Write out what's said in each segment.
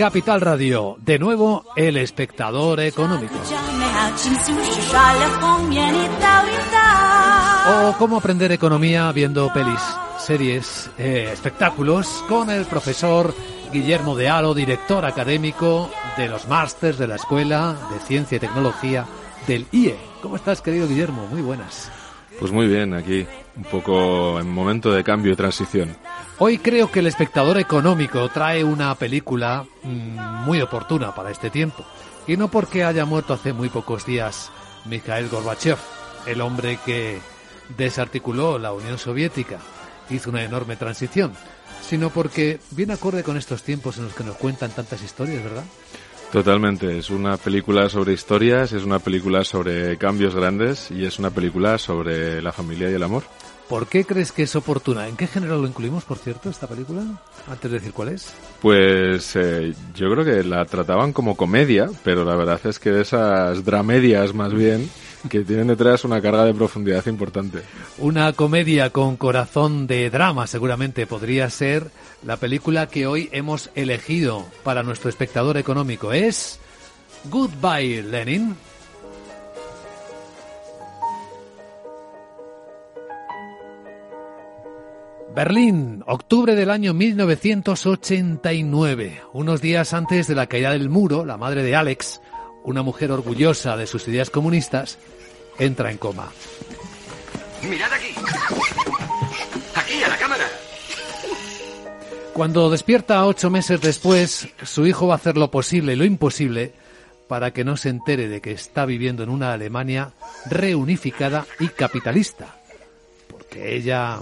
Capital Radio, de nuevo, el espectador económico. O cómo aprender economía viendo pelis, series, eh, espectáculos con el profesor Guillermo de Aro, director académico de los másters de la Escuela de Ciencia y Tecnología del IE. ¿Cómo estás, querido Guillermo? Muy buenas. Pues muy bien, aquí, un poco en momento de cambio y transición. Hoy creo que el espectador económico trae una película mm, muy oportuna para este tiempo. Y no porque haya muerto hace muy pocos días Mikhail Gorbachev, el hombre que desarticuló la Unión Soviética, hizo una enorme transición, sino porque viene acorde con estos tiempos en los que nos cuentan tantas historias, ¿verdad? Totalmente, es una película sobre historias, es una película sobre cambios grandes y es una película sobre la familia y el amor. ¿Por qué crees que es oportuna? ¿En qué género lo incluimos, por cierto, esta película? Antes de decir cuál es. Pues eh, yo creo que la trataban como comedia, pero la verdad es que esas dramedias más bien que tienen detrás una carga de profundidad importante. Una comedia con corazón de drama seguramente podría ser la película que hoy hemos elegido para nuestro espectador económico. Es Goodbye Lenin. Berlín, octubre del año 1989. Unos días antes de la caída del muro, la madre de Alex, una mujer orgullosa de sus ideas comunistas, entra en coma. ¡Mirad aquí! ¡Aquí, a la cámara! Cuando despierta ocho meses después, su hijo va a hacer lo posible y lo imposible para que no se entere de que está viviendo en una Alemania reunificada y capitalista. Porque ella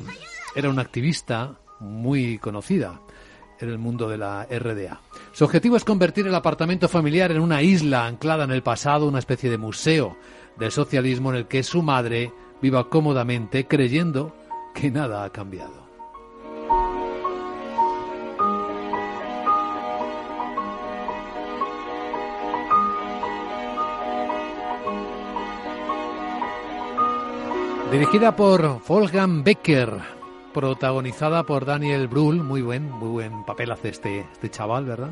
era una activista muy conocida en el mundo de la RDA. Su objetivo es convertir el apartamento familiar en una isla anclada en el pasado, una especie de museo del socialismo en el que su madre viva cómodamente creyendo que nada ha cambiado. Dirigida por Wolfgang Becker, protagonizada por Daniel Brühl, muy buen, muy buen papel hace este, este chaval, ¿verdad?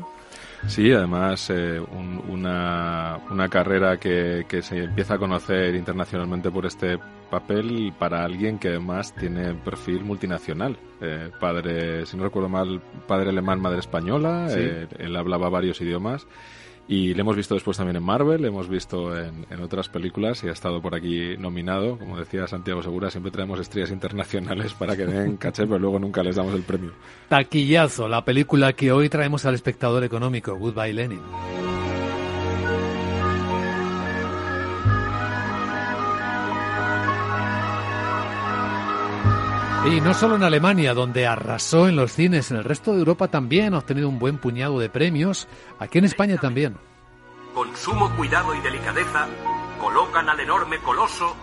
Sí, además eh, una, una, carrera que, que, se empieza a conocer internacionalmente por este papel para alguien que además tiene perfil multinacional. Eh, padre, si no recuerdo mal, padre alemán, madre española, eh, él hablaba varios idiomas y le hemos visto después también en Marvel, le hemos visto en, en, otras películas y ha estado por aquí nominado. Como decía Santiago Segura, siempre traemos estrellas internacionales para que den caché, pero luego nunca les damos el premio. Taquillazo, la película que hoy traemos al espectador económico, Goodbye Lenin. Y no solo en Alemania, donde arrasó en los cines, en el resto de Europa también ha obtenido un buen puñado de premios, aquí en España también. Con sumo cuidado y delicadeza, colocan al enorme coloso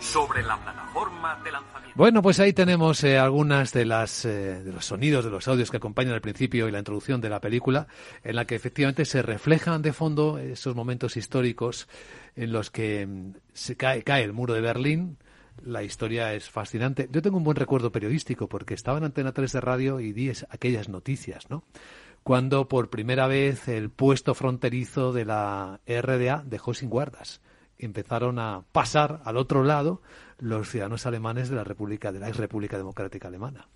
sobre la plataforma de lanzamiento. Bueno, pues ahí tenemos eh, algunas de las eh, de los sonidos, de los audios que acompañan el principio y la introducción de la película, en la que efectivamente se reflejan de fondo esos momentos históricos en los que mm, se cae, cae el muro de Berlín, la historia es fascinante. Yo tengo un buen recuerdo periodístico porque estaba en Antena 3 de radio y di aquellas noticias, ¿no? Cuando por primera vez el puesto fronterizo de la RDA dejó sin guardas. Empezaron a pasar al otro lado los ciudadanos alemanes de la República de la ex República Democrática Alemana.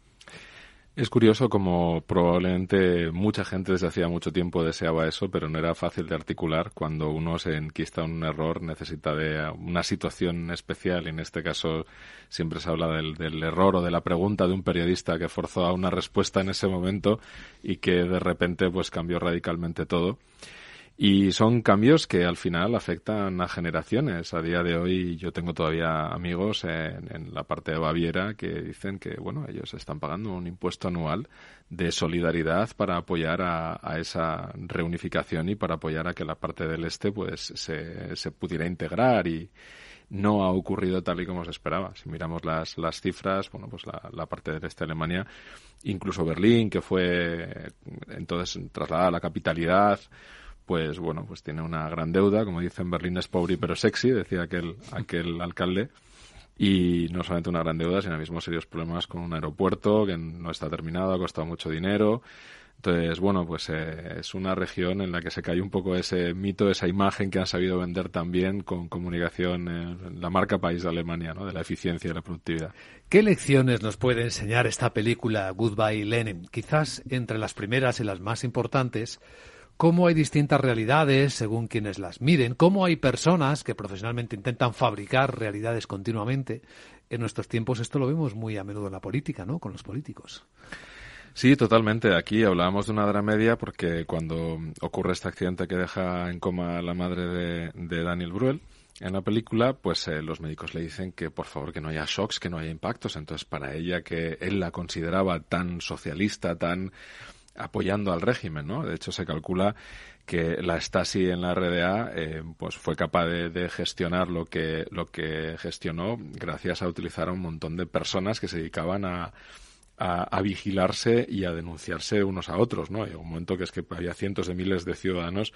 Es curioso como probablemente mucha gente desde hacía mucho tiempo deseaba eso, pero no era fácil de articular cuando uno se enquista en un error, necesita de una situación especial y en este caso siempre se habla del, del, error o de la pregunta de un periodista que forzó a una respuesta en ese momento y que de repente pues cambió radicalmente todo. Y son cambios que al final afectan a generaciones. A día de hoy yo tengo todavía amigos en, en, la parte de Baviera que dicen que, bueno, ellos están pagando un impuesto anual de solidaridad para apoyar a, esa reunificación y para apoyar a que la parte del este pues se, se pudiera integrar y, no ha ocurrido tal y como se esperaba. Si miramos las, las cifras, bueno, pues la, la parte del este de Alemania, incluso Berlín, que fue entonces trasladada a la capitalidad, pues bueno, pues tiene una gran deuda, como dicen Berlín es pobre pero sexy, decía aquel, aquel alcalde. y no solamente una gran deuda, sino mismo serios problemas con un aeropuerto que no está terminado, ha costado mucho dinero. Entonces, bueno, pues eh, es una región en la que se cae un poco ese mito, esa imagen que han sabido vender también con comunicación, la marca país de Alemania, ¿no? de la eficiencia y la productividad. ¿Qué lecciones nos puede enseñar esta película Goodbye Lenin? Quizás entre las primeras y las más importantes, cómo hay distintas realidades según quienes las miren, cómo hay personas que profesionalmente intentan fabricar realidades continuamente. En nuestros tiempos esto lo vemos muy a menudo en la política, ¿no? Con los políticos. Sí, totalmente. Aquí hablábamos de una dramedia porque cuando ocurre este accidente que deja en coma a la madre de, Daniel Bruel, en la película, pues eh, los médicos le dicen que por favor que no haya shocks, que no haya impactos. Entonces, para ella, que él la consideraba tan socialista, tan apoyando al régimen, ¿no? De hecho, se calcula que la Stasi en la RDA eh, pues fue capaz de, gestionar lo que lo que gestionó gracias a utilizar a un montón de personas que se dedicaban a, a, vigilarse y a denunciarse unos a otros, ¿no? Hay un momento que es que había cientos de miles de ciudadanos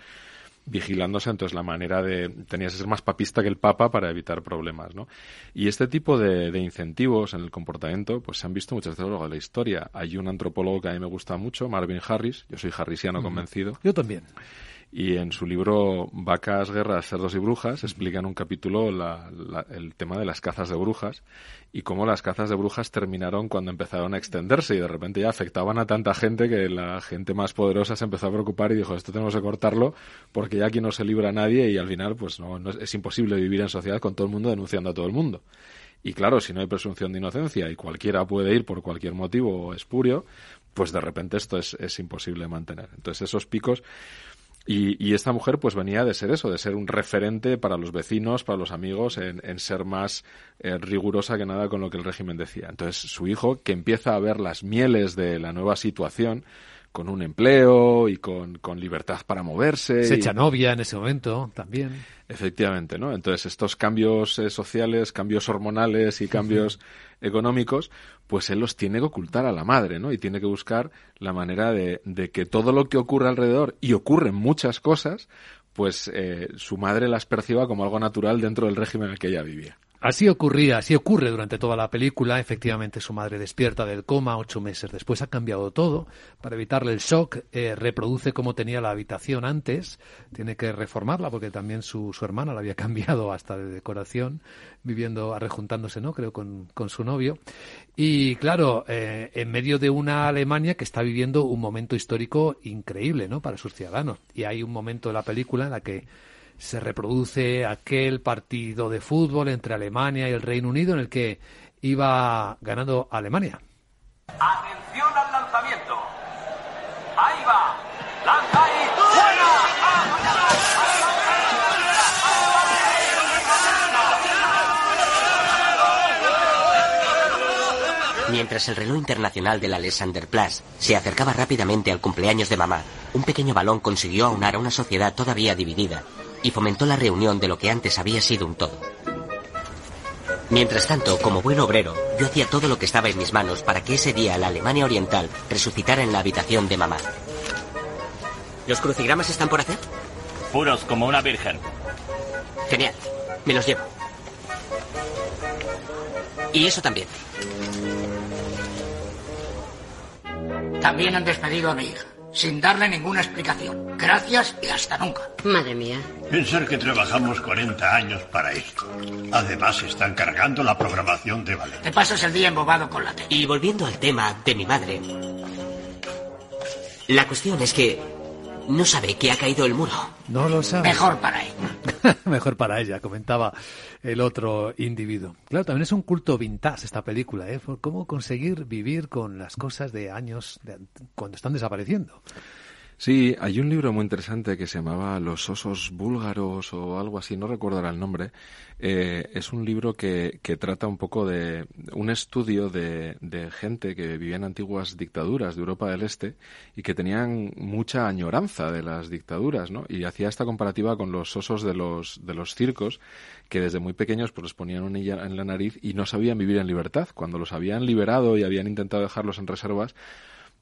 vigilándose, entonces la manera de tenías que ser más papista que el Papa para evitar problemas, ¿no? Y este tipo de, incentivos en el comportamiento, pues se han visto muchas veces a lo largo de la historia. Hay un antropólogo que a mí me gusta mucho, Marvin Harris, yo soy harrisiano convencido. Yo también. Y en su libro Vacas, Guerras, Cerdos y Brujas explica en un capítulo el tema de las cazas de brujas y cómo las cazas de brujas terminaron cuando empezaron a extenderse y de repente ya afectaban a tanta gente que la gente más poderosa se empezó a preocupar y dijo esto tenemos que cortarlo porque ya aquí no se libra nadie y al final pues no, es, es imposible vivir en sociedad con todo el mundo denunciando a todo el mundo. Y claro, si no hay presunción de inocencia y cualquiera puede ir por cualquier motivo espurio, pues de repente esto es, es imposible mantener. Entonces esos picos y, esta mujer pues venía de ser eso, de ser un referente para los vecinos, para los amigos, en, ser más eh, rigurosa que nada con lo que el régimen decía. Entonces su hijo, que empieza a ver las mieles de la nueva situación, con un empleo y con, libertad para moverse. Se echa novia en ese momento también. Efectivamente, ¿no? Entonces estos cambios eh, sociales, cambios hormonales y cambios económicos, pues él los tiene que ocultar a la madre, ¿no? Y tiene que buscar la manera de, de que todo lo que ocurre alrededor, y ocurren muchas cosas, pues eh, su madre las perciba como algo natural dentro del régimen en el que ella vivía. Así ocurría, así ocurre durante toda la película. Efectivamente, su madre despierta del coma ocho meses después. Ha cambiado todo. Para evitarle el shock, eh, reproduce como tenía la habitación antes. Tiene que reformarla porque también su, su hermana la había cambiado hasta de decoración, viviendo, arrejuntándose, ¿no? Creo, con, con su novio. Y claro, eh, en medio de una Alemania que está viviendo un momento histórico increíble, ¿no? Para sus ciudadanos. Y hay un momento de la película en la que se reproduce aquel partido de fútbol entre Alemania y el Reino Unido en el que iba ganando Alemania. Atención al lanzamiento. Ahí va. Lanza y Mientras el reloj internacional de la Alexanderplatz se acercaba rápidamente al cumpleaños de mamá, un pequeño balón consiguió aunar a una sociedad todavía dividida y fomentó la reunión de lo que antes había sido un todo. Mientras tanto, como buen obrero, yo hacía todo lo que estaba en mis manos para que ese día la Alemania Oriental resucitara en la habitación de mamá. ¿Los crucigramas están por hacer? Puros como una virgen. Genial. Me los llevo. Y eso también. También han despedido a mi hija sin darle ninguna explicación. Gracias y hasta nunca. Madre mía. Pensar que trabajamos 40 años para esto. Además, están cargando la programación de ballet. Te pasas el día embobado con la tele. Y volviendo al tema de mi madre. La cuestión es que no sabe que ha caído el muro. No lo sabe. Mejor para ella. Mejor para ella, comentaba el otro individuo. Claro, también es un culto vintage esta película, ¿eh? cómo conseguir vivir con las cosas de años cuando están desapareciendo. Sí, hay un libro muy interesante que se llamaba Los osos búlgaros o algo así, no recuerdo el nombre. Eh, es un libro que, que, trata un poco de un estudio de, de, gente que vivía en antiguas dictaduras de Europa del Este y que tenían mucha añoranza de las dictaduras, ¿no? Y hacía esta comparativa con los osos de los, de los circos que desde muy pequeños pues les ponían una en la nariz y no sabían vivir en libertad. Cuando los habían liberado y habían intentado dejarlos en reservas,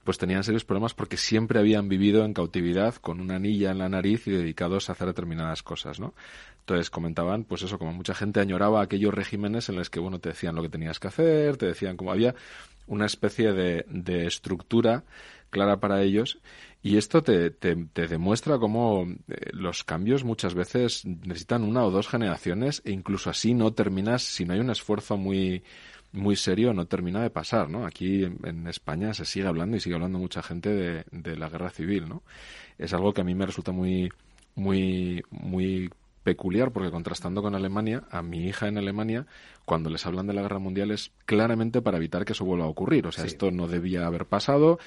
pues tenían serios problemas porque siempre habían vivido en cautividad con una anilla en la nariz y dedicados a hacer determinadas cosas, ¿no? Entonces comentaban, pues eso, como mucha gente añoraba aquellos regímenes en los que, bueno, te decían lo que tenías que hacer, te decían como había una especie de, de estructura clara para ellos y esto te, te, te demuestra cómo eh, los cambios muchas veces necesitan una o dos generaciones e incluso así no terminas si no hay un esfuerzo muy muy serio no termina de pasar, ¿no? Aquí en, España se sigue hablando y sigue hablando mucha gente de, de, la guerra civil, ¿no? Es algo que a mí me resulta muy, muy, muy peculiar porque contrastando con Alemania, a mi hija en Alemania, cuando les hablan de la guerra mundial es claramente para evitar que eso vuelva a ocurrir. O sea, esto no debía haber pasado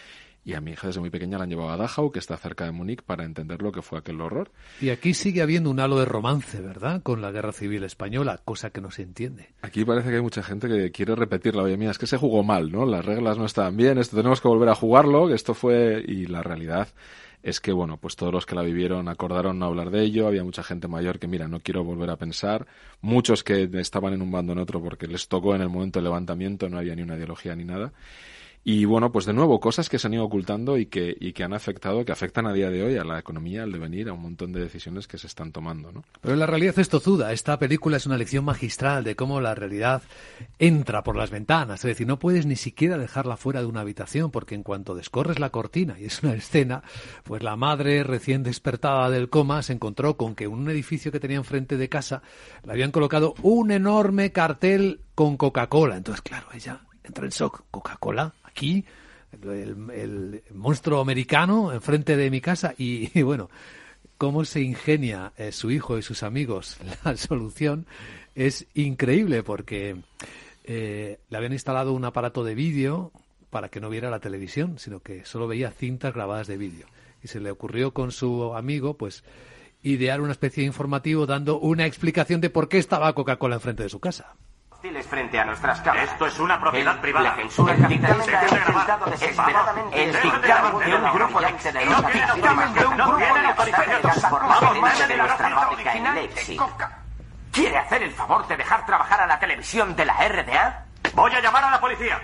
y a mi hija desde muy pequeña la han llevado a Dachau, que está cerca de Múnich, para entender lo que fue aquel horror. Y aquí sigue habiendo un halo de romance, ¿verdad? Con la guerra civil española, cosa que no se entiende. Aquí parece que hay mucha gente que quiere repetirla. Oye, mía, es que se jugó mal, ¿no? Las reglas no estaban bien, esto tenemos que volver a jugarlo, esto fue... Y la realidad es que, bueno, pues todos los que la vivieron acordaron no hablar de ello. Había mucha gente mayor que, mira, no quiero volver a pensar. Muchos que estaban en un bando en otro porque les tocó en el momento del levantamiento, no había ni una ideología ni nada. Y bueno, pues de nuevo, cosas que se han ido ocultando y que, y que han afectado, que afectan a día de hoy a la economía, al devenir, a un montón de decisiones que se están tomando, ¿no? Pero la realidad es tozuda. Esta película es una lección magistral de cómo la realidad entra por las ventanas. Es decir, no puedes ni siquiera dejarla fuera de una habitación, porque en cuanto descorres la cortina y es una escena, pues la madre recién despertada del coma se encontró con que en un edificio que tenía enfrente de casa le habían colocado un enorme cartel con Coca-Cola. Entonces, claro, ella entra en shock. ¿Coca-Cola? Aquí, el, monstruo americano enfrente de mi casa y, bueno, cómo se ingenia eh, su hijo y sus amigos la solución es increíble porque eh, le habían instalado un aparato de vídeo para que no viera la televisión, sino que solo veía cintas grabadas de vídeo. Y se le ocurrió con su amigo, pues, idear una especie de informativo dando una explicación de por qué estaba Coca-Cola enfrente de su casa frente a nuestras cámaras. Esto es una propiedad privada. La censura el dictamen intentado desesperadamente el dictamen de un grupo de víctimas de un grupo de de nuestra fábrica en Leipzig. ¿Quiere hacer el favor de dejar trabajar a la televisión de la RDA? Voy a llamar a la policía.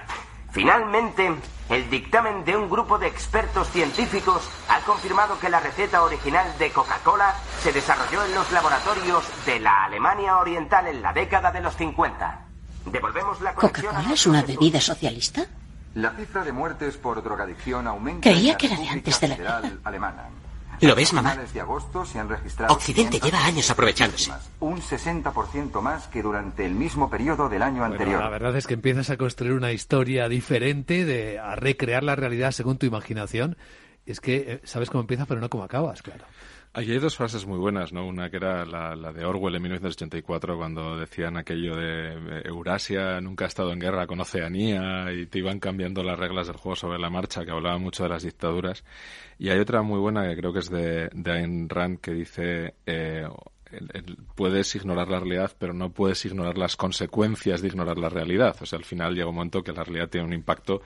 Finalmente, el dictamen de un grupo de expertos científicos ha confirmado que la receta original de Coca-Cola se desarrolló en los laboratorios de la Alemania Oriental en la década de los 50. Devolvemos la ¿Coca-Cola es una bebida socialista? La cifra de muertes por drogadicción aumenta. Creía que era de antes de la guerra. alemana. ¿Lo ves, mamá? De agosto se han registrado Occidente lleva años aprovechándose. Un 60% más que durante el mismo periodo del año anterior. La verdad es que empiezas a construir una historia diferente, de, a recrear la realidad según tu imaginación. Es que eh, sabes cómo empieza, pero no cómo acabas, claro. Aquí hay dos frases muy buenas, ¿no? Una que era la, de Orwell en 1984, cuando decían aquello de eh, Eurasia nunca ha estado en guerra con Oceanía y te iban cambiando las reglas del juego sobre la marcha, que hablaba mucho de las dictaduras. Y hay otra muy buena que creo que es de, de Ayn Rand que dice... Eh, puedes ignorar la realidad, pero no puedes ignorar las consecuencias de ignorar la realidad. O sea, al final llega un momento que la realidad tiene un impacto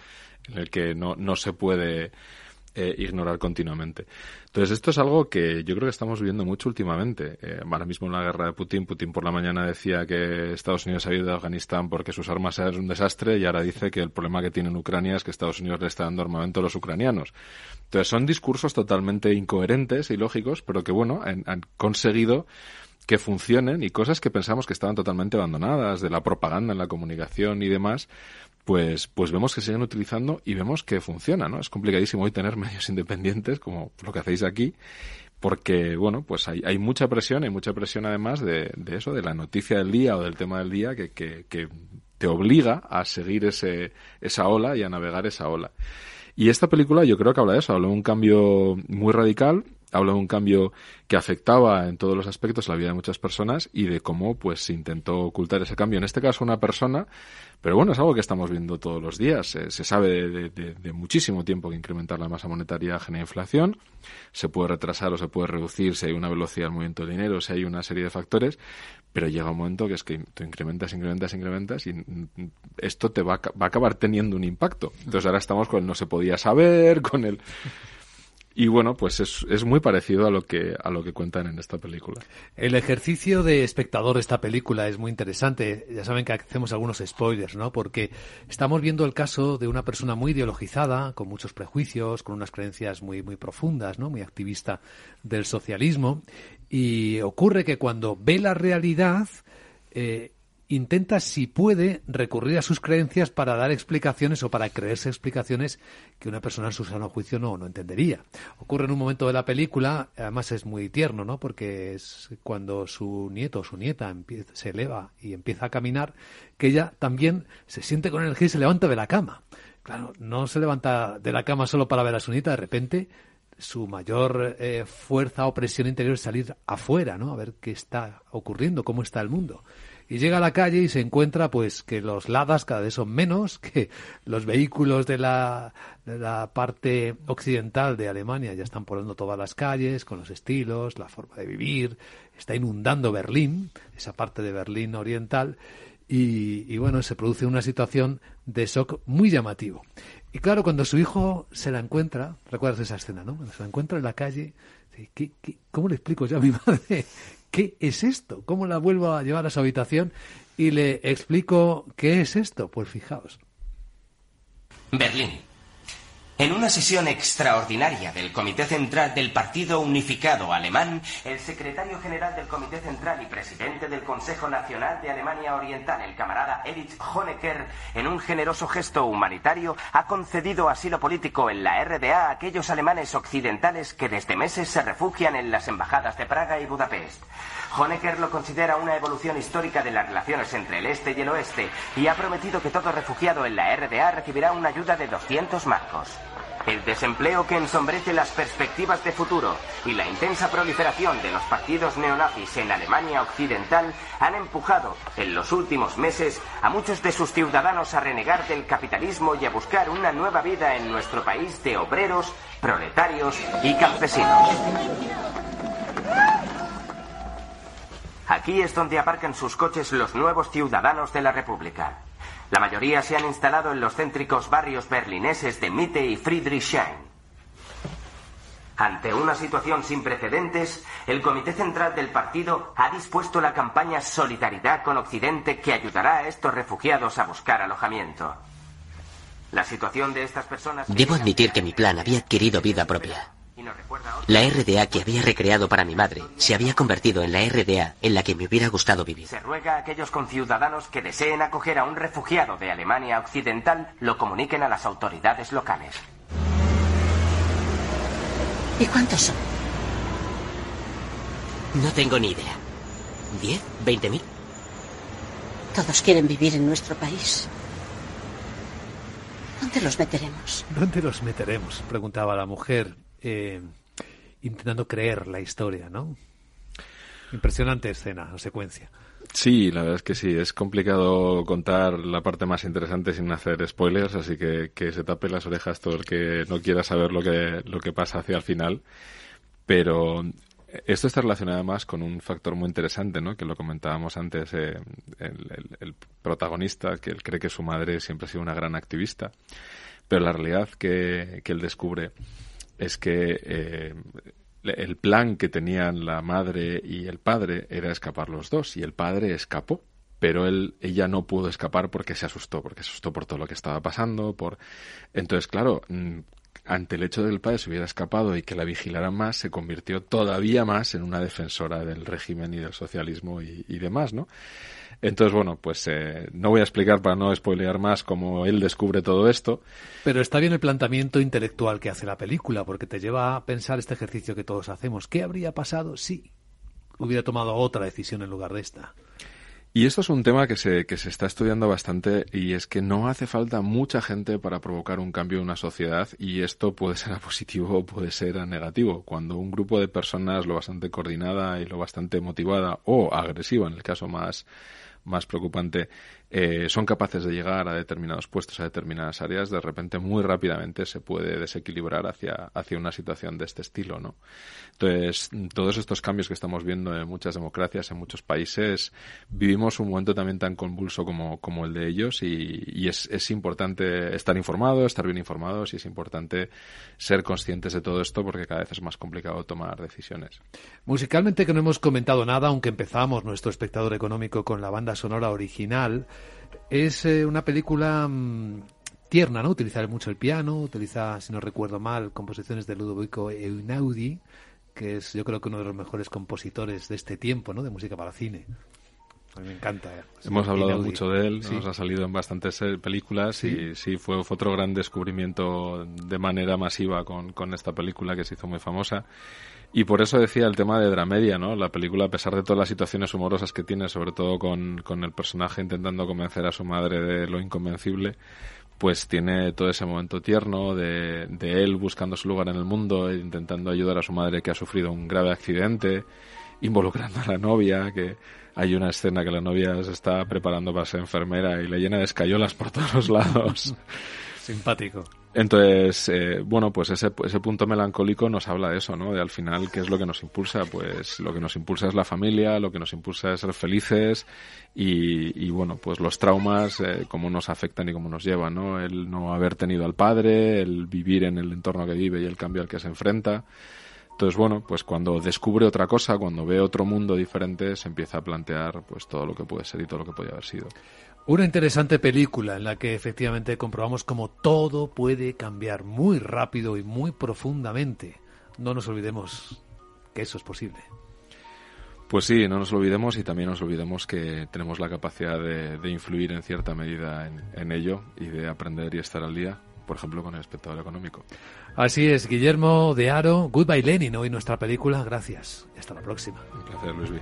en el que no, no se puede eh, ignorar continuamente. Entonces, esto es algo que yo creo que estamos viendo mucho últimamente. Eh, ahora mismo en la guerra de Putin, Putin por la mañana decía que Estados Unidos ha ido de Afganistán porque sus armas eran un desastre y ahora dice que el problema que tiene en Ucrania es que Estados Unidos le está dando armamento a los ucranianos. Entonces, son discursos totalmente incoherentes y lógicos, pero que, bueno, han conseguido que funcionen y cosas que pensamos que estaban totalmente abandonadas, de la propaganda en la comunicación y demás, pues, pues vemos que siguen utilizando y vemos que funciona, ¿no? Es complicadísimo hoy tener medios independientes, como lo que hacéis aquí, porque, bueno, pues hay, hay mucha presión, hay mucha presión además de, de eso, de la noticia del día o del tema del día que, que, que te obliga a seguir ese, esa ola y a navegar esa ola. Y esta película yo creo que habla de eso, habla de un cambio muy radical, habla de un cambio que afectaba en todos los aspectos la vida de muchas personas y de cómo pues se intentó ocultar ese cambio. En este caso una persona, pero bueno, es algo que estamos viendo todos los días. se sabe de, muchísimo tiempo que incrementar la masa monetaria genera inflación. Se puede retrasar o se puede reducir si hay una velocidad del movimiento de dinero, si hay una serie de factores, pero llega un momento que es que tú incrementas, incrementas, incrementas y esto te va a, va a acabar teniendo un impacto. Entonces ahora estamos con el no se podía saber, con el Y bueno, pues es, es, muy parecido a lo que a lo que cuentan en esta película. El ejercicio de espectador de esta película es muy interesante. Ya saben que hacemos algunos spoilers, ¿no? Porque estamos viendo el caso de una persona muy ideologizada, con muchos prejuicios, con unas creencias muy muy profundas, ¿no? Muy activista del socialismo. Y ocurre que cuando ve la realidad eh, intenta, si puede, recurrir a sus creencias para dar explicaciones o para creerse explicaciones que una persona en su sano juicio no, no entendería. Ocurre en un momento de la película, además es muy tierno, ¿no? Porque es cuando su nieto o su nieta se eleva y empieza a caminar, que ella también se siente con energía y se levanta de la cama. Claro, no se levanta de la cama solo para ver a su nieta, de repente su mayor eh, fuerza o presión interior es salir afuera, ¿no? A ver qué está ocurriendo, cómo está el mundo y llega a la calle y se encuentra pues que los ladas cada vez son menos, que los vehículos de la, de la parte occidental de Alemania ya están poniendo todas las calles con los estilos, la forma de vivir, está inundando Berlín, esa parte de Berlín oriental, y, y bueno, se produce una situación de shock muy llamativo. Y claro, cuando su hijo se la encuentra, recuerdas esa escena, ¿no? Cuando se la encuentra en la calle, ¿qué, qué, cómo le explico yo a mi madre ¿qué es esto? ¿Cómo la vuelvo a llevar a su habitación? Y le explico qué es esto. Pues fijaos. Berlín. En una sesión extraordinaria del Comité Central del Partido Unificado Alemán, el secretario general del Comité Central y presidente del Consejo Nacional de Alemania Oriental, el camarada Erich Honecker, en un generoso gesto humanitario, ha concedido asilo político en la RDA a aquellos alemanes occidentales que desde meses se refugian en las embajadas de Praga y Budapest. Honecker lo considera una evolución histórica de las relaciones entre el este y el oeste y ha prometido que todo refugiado en la RDA recibirá una ayuda de 200 marcos. El desempleo que ensombrece las perspectivas de futuro y la intensa proliferación de los partidos neonazis en Alemania Occidental han empujado en los últimos meses a muchos de sus ciudadanos a renegar del capitalismo y a buscar una nueva vida en nuestro país de obreros, proletarios y campesinos. Aquí es donde aparcan sus coches los nuevos ciudadanos de la República. La mayoría se han instalado en los céntricos barrios berlineses de Mitte y Friedrichshain. Ante una situación sin precedentes, el Comité Central del Partido ha dispuesto la campaña Solidaridad con Occidente que ayudará a estos refugiados a buscar alojamiento. La situación de estas personas... Debo admitir que mi plan había adquirido vida propia. La RDA que había recreado para mi madre se había convertido en la RDA en la que me hubiera gustado vivir. Se ruega a aquellos conciudadanos que deseen acoger a un refugiado de Alemania Occidental lo comuniquen a las autoridades locales. ¿Y cuántos son? No tengo ni idea. ¿Diez? ¿Veinte mil? Todos quieren vivir en nuestro país. ¿Dónde los meteremos? ¿Dónde los meteremos? Preguntaba la mujer eh, intentando creer la historia, ¿no? Impresionante escena secuencia. Sí, la verdad es que sí. Es complicado contar la parte más interesante sin hacer spoilers, así que que se tape las orejas todo el que no quiera saber lo que, lo que pasa hacia el final. Pero esto está relacionado además con un factor muy interesante, ¿no? Que lo comentábamos antes, eh, el, el, protagonista, que él cree que su madre siempre ha sido una gran activista, pero la realidad que, que él descubre es que eh, el plan que tenían la madre y el padre era escapar los dos y el padre escapó pero él ella no pudo escapar porque se asustó porque se asustó por todo lo que estaba pasando por entonces claro mm, ante el hecho de que el padre se hubiera escapado y que la vigilaran más, se convirtió todavía más en una defensora del régimen y del socialismo y, demás, ¿no? Entonces, bueno, pues eh, no voy a explicar para no spoilear más cómo él descubre todo esto. Pero está bien el planteamiento intelectual que hace la película, porque te lleva a pensar este ejercicio que todos hacemos. ¿Qué habría pasado si hubiera tomado otra decisión en lugar de esta? Y esto es un tema que se, que se está estudiando bastante y es que no hace falta mucha gente para provocar un cambio en una sociedad y esto puede ser a positivo o puede ser a negativo. Cuando un grupo de personas lo bastante coordinada y lo bastante motivada o agresiva, en el caso más, más preocupante, eh, son capaces de llegar a determinados puestos, a determinadas áreas, de repente muy rápidamente se puede desequilibrar hacia, hacia una situación de este estilo, ¿no? Entonces, todos estos cambios que estamos viendo en muchas democracias, en muchos países, vivimos un momento también tan convulso como, como el de ellos y, es, es importante estar informados, estar bien informados y es importante ser conscientes de todo esto porque cada vez es más complicado tomar decisiones. Musicalmente que no hemos comentado nada, aunque empezamos nuestro espectador económico con la banda sonora original, es eh, una película mmm, tierna, ¿no? Utiliza mucho el piano, utiliza, si no recuerdo mal, composiciones de Ludovico Einaudi, que es yo creo que uno de los mejores compositores de este tiempo, ¿no? De música para cine. A mí me encanta. Eh. Hemos hablado Inaudi. mucho de él, sí. nos ha salido en bastantes eh, películas ¿Sí? y sí, fue, fue, otro gran descubrimiento de manera masiva con, con, esta película que se hizo muy famosa. Y por eso decía el tema de Dramedia, ¿no? La película, a pesar de todas las situaciones humorosas que tiene, sobre todo con, con el personaje intentando convencer a su madre de lo inconvencible, pues tiene todo ese momento tierno de, de él buscando su lugar en el mundo, e intentando ayudar a su madre que ha sufrido un grave accidente, involucrando a la novia, que hay una escena que la novia se está preparando para ser enfermera y le llena de escayolas por todos lados. Simpático. Entonces, eh, bueno, pues ese, ese punto melancólico nos habla de eso, ¿no? De al final, ¿qué es lo que nos impulsa? Pues lo que nos impulsa es la familia, lo que nos impulsa es ser felices y, y bueno, pues los traumas, eh, cómo nos afectan y cómo nos llevan, ¿no? El no haber tenido al padre, el vivir en el entorno que vive y el cambio al que se enfrenta. Entonces, bueno, pues cuando descubre otra cosa, cuando ve otro mundo diferente, se empieza a plantear pues todo lo que puede ser y todo lo que podría haber sido. Una interesante película en la que efectivamente comprobamos cómo todo puede cambiar muy rápido y muy profundamente. No nos olvidemos que eso es posible. Pues sí, no nos olvidemos y también nos olvidemos que tenemos la capacidad de, de influir en cierta medida en, en, ello y de aprender y estar al día, por ejemplo, con el espectador económico. Así es, Guillermo de Aro, Goodbye Lenin, hoy nuestra película. Gracias. Hasta la próxima. Un placer, Luis. B.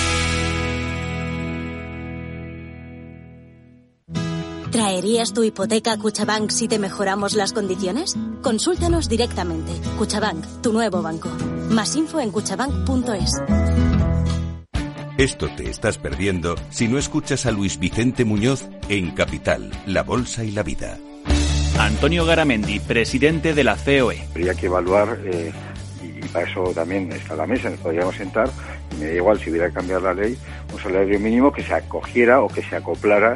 ¿Traerías tu hipoteca a Cuchabank si te mejoramos las condiciones? Consúltanos directamente. Cuchabank, tu nuevo banco. Más info en cuchabank.es. Esto te estás perdiendo si no escuchas a Luis Vicente Muñoz en Capital, La Bolsa y la Vida. Antonio Garamendi, presidente de la COE. Habría que evaluar, eh, y para eso también está la mesa, nos podríamos sentar, y me da igual si hubiera que cambiar la ley, un salario mínimo que se acogiera o que se acoplara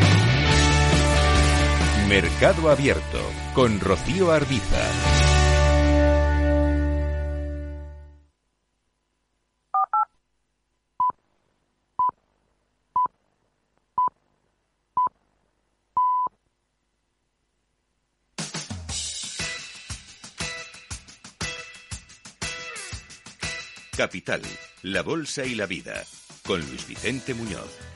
Mercado Abierto con Rocío Arbiza. Capital, la Bolsa y la Vida, con Luis Vicente Muñoz.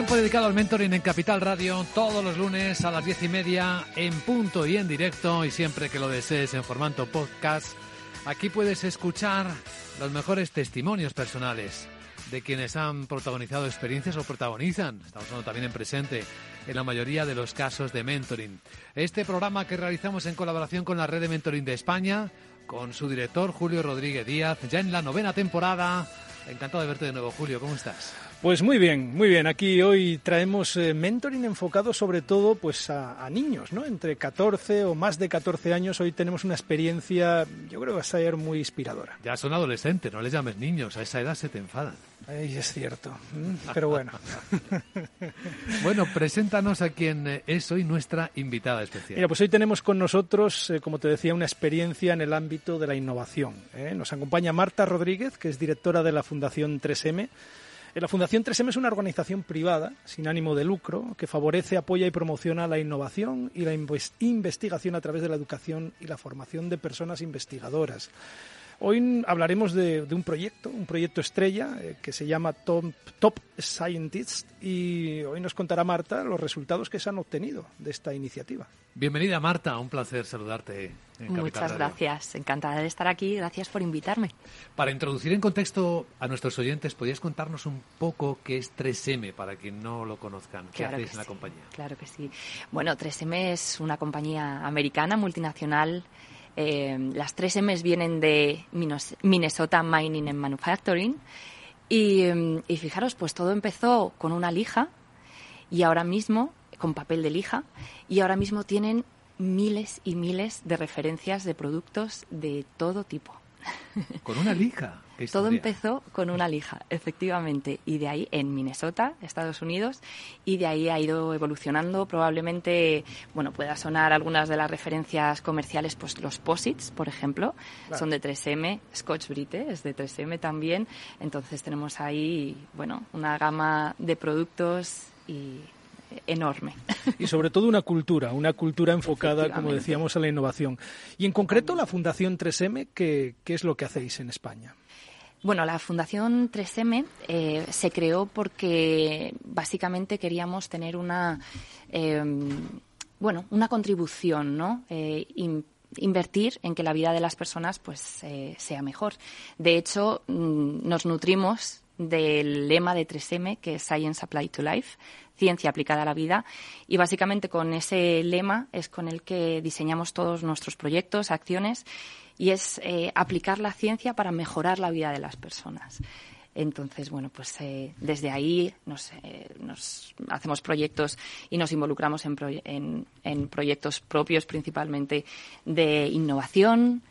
Tiempo dedicado al mentoring en Capital Radio todos los lunes a las diez y media en punto y en directo y siempre que lo desees en formato podcast. Aquí puedes escuchar los mejores testimonios personales de quienes han protagonizado experiencias o protagonizan, estamos hablando también en presente, en la mayoría de los casos de mentoring. Este programa que realizamos en colaboración con la Red de Mentoring de España, con su director Julio Rodríguez Díaz, ya en la novena temporada. Encantado de verte de nuevo, Julio, ¿cómo estás? Pues muy bien, muy bien. Aquí hoy traemos eh, mentoring enfocado sobre todo pues a, a, niños, ¿no? Entre 14 o más de 14 años. Hoy tenemos una experiencia, yo creo que va a ser muy inspiradora. Ya son adolescentes, no les llames niños. A esa edad se te enfadan. Ay, es cierto. Mm, pero bueno. bueno, preséntanos a quien es hoy nuestra invitada especial. Mira, pues hoy tenemos con nosotros, eh, como te decía, una experiencia en el ámbito de la innovación. ¿eh? Nos acompaña Marta Rodríguez, que es directora de la Fundación 3M. La Fundación 3M es una organización privada sin ánimo de lucro que favorece, apoya y promociona la innovación y la investigación a través de la educación y la formación de personas investigadoras. Hoy hablaremos de, de un proyecto, un proyecto estrella eh, que se llama Top, Top Scientists y hoy nos contará Marta los resultados que se han obtenido de esta iniciativa. Bienvenida Marta, un placer saludarte. En Muchas Radio. gracias, encantada de estar aquí, gracias por invitarme. Para introducir en contexto a nuestros oyentes, ¿podrías contarnos un poco qué es 3M para quien no lo conozcan? ¿Qué Claro hacéis en la sí, compañía? Claro que sí. Bueno, 3M es una compañía americana, multinacional. Eh, las 3M vienen de Minnesota Mining and Manufacturing. Eh, y fijaros, pues todo empezó con una lija y ahora mismo, con papel de lija, y ahora mismo tienen miles y miles de referencias de productos de todo tipo. Con una lija. Todo empezó con una lija, efectivamente, y de ahí en Minnesota, Estados Unidos, y de ahí ha ido evolucionando. Probablemente, bueno, pueda sonar algunas de las referencias comerciales, pues los posits, por ejemplo, Claro. son de 3M, Scotch Brite es de 3M también. Entonces tenemos ahí, bueno, una gama de productos y enorme. Y sobre todo una cultura, una cultura enfocada, como decíamos, a la innovación. Y en concreto la Fundación 3M, ¿qué, qué es lo que hacéis en España? Bueno, la Fundación 3M eh, se creó porque básicamente queríamos tener una, eh, bueno, una contribución, ¿no? Eh, in- invertir en que la vida de las personas pues eh, sea mejor. De hecho, mm, nos nutrimos del lema de 3M, que es Science Applied to Life, ciencia aplicada a la vida, y básicamente con ese lema es con el que diseñamos todos nuestros proyectos, acciones, y es eh, aplicar la ciencia para mejorar la vida de las personas. Entonces, bueno, pues eh, desde ahí nos, eh, nos hacemos proyectos y nos involucramos en- en proyectos propios principalmente de innovación,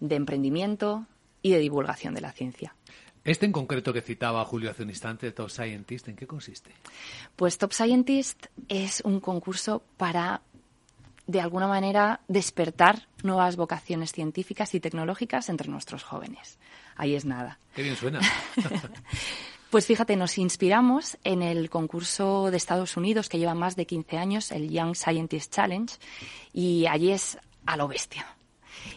de emprendimiento y de divulgación de la ciencia. Este en concreto que citaba Julio hace un instante, Top Scientist, ¿en qué consiste? Pues Top Scientist es un concurso para, de alguna manera, despertar nuevas vocaciones científicas y tecnológicas entre nuestros jóvenes. Ahí es nada. Qué bien suena. Pues fíjate, nos inspiramos en el concurso de Estados Unidos que lleva más de 15 años, el Young Scientist Challenge, y allí es a lo bestia.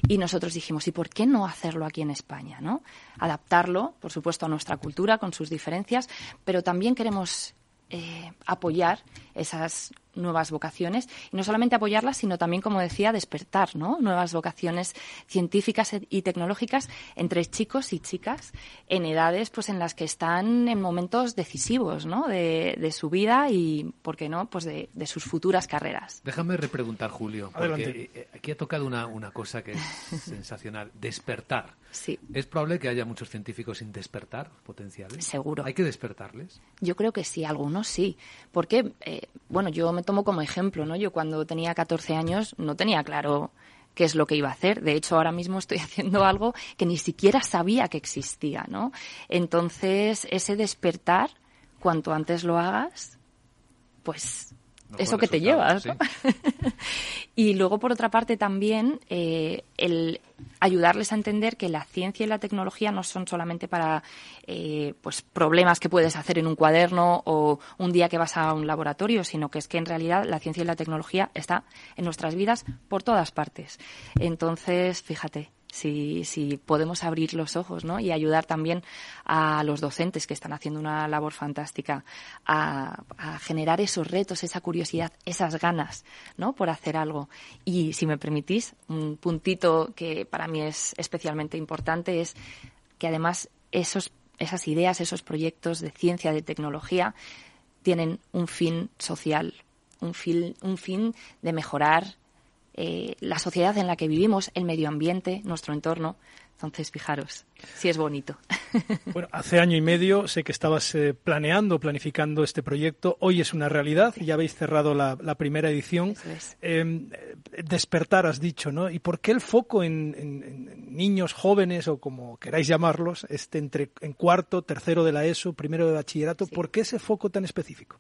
Y nosotros dijimos, ¿y por qué no hacerlo aquí en España? ¿no? Adaptarlo, por supuesto, a nuestra cultura con sus diferencias, pero también queremos eh, apoyar esas nuevas vocaciones y no solamente apoyarlas, sino también, como decía, despertar ¿no? nuevas vocaciones científicas e- y tecnológicas entre chicos y chicas en edades pues en las que están en momentos decisivos ¿no? de, de su vida y, ¿por qué no?, pues de, de sus futuras carreras. Déjame repreguntar, Julio, porque Adelante. eh, aquí ha tocado una, una cosa que es sensacional, despertar. Sí. ¿Es probable que haya muchos científicos sin despertar potenciales? Seguro. ¿Hay que despertarles? Yo creo que sí, algunos sí. Porque, eh, bueno, yo me tomo como ejemplo, ¿no? Yo cuando tenía 14 años no tenía claro qué es lo que iba a hacer. De hecho, ahora mismo estoy haciendo algo que ni siquiera sabía que existía, ¿no? Entonces, ese despertar, cuanto antes lo hagas, pues eso que te llevas, ¿no? Y luego, por otra parte, también eh, el ayudarles a entender que la ciencia y la tecnología no son solamente para eh, pues problemas que puedes hacer en un cuaderno o un día que vas a un laboratorio, sino que es que en realidad la ciencia y la tecnología está en nuestras vidas por todas partes. Entonces, fíjate, si, si podemos abrir los ojos ¿no? y ayudar también a los docentes que están haciendo una labor fantástica a, a generar esos retos, esa curiosidad, esas ganas ¿no? por hacer algo. Y si me permitís, un puntito que para mí es especialmente importante es que además esos, esas ideas, esos proyectos de ciencia, de tecnología, tienen un fin social, un fin, un fin de mejorar eh, la sociedad en la que vivimos, el medio ambiente, nuestro entorno. Entonces, fijaros, si es bonito. Bueno, hace año y medio sé que estabas eh, planeando, planificando este proyecto. Hoy es una realidad. Ya habéis cerrado la, la primera edición. Eh, despertar, has dicho, ¿no? ¿Y por qué el foco en, en- en niños jóvenes o como queráis llamarlos, este entre en cuarto, tercero de la ESO, primero de bachillerato? ¿Por qué ese foco tan específico?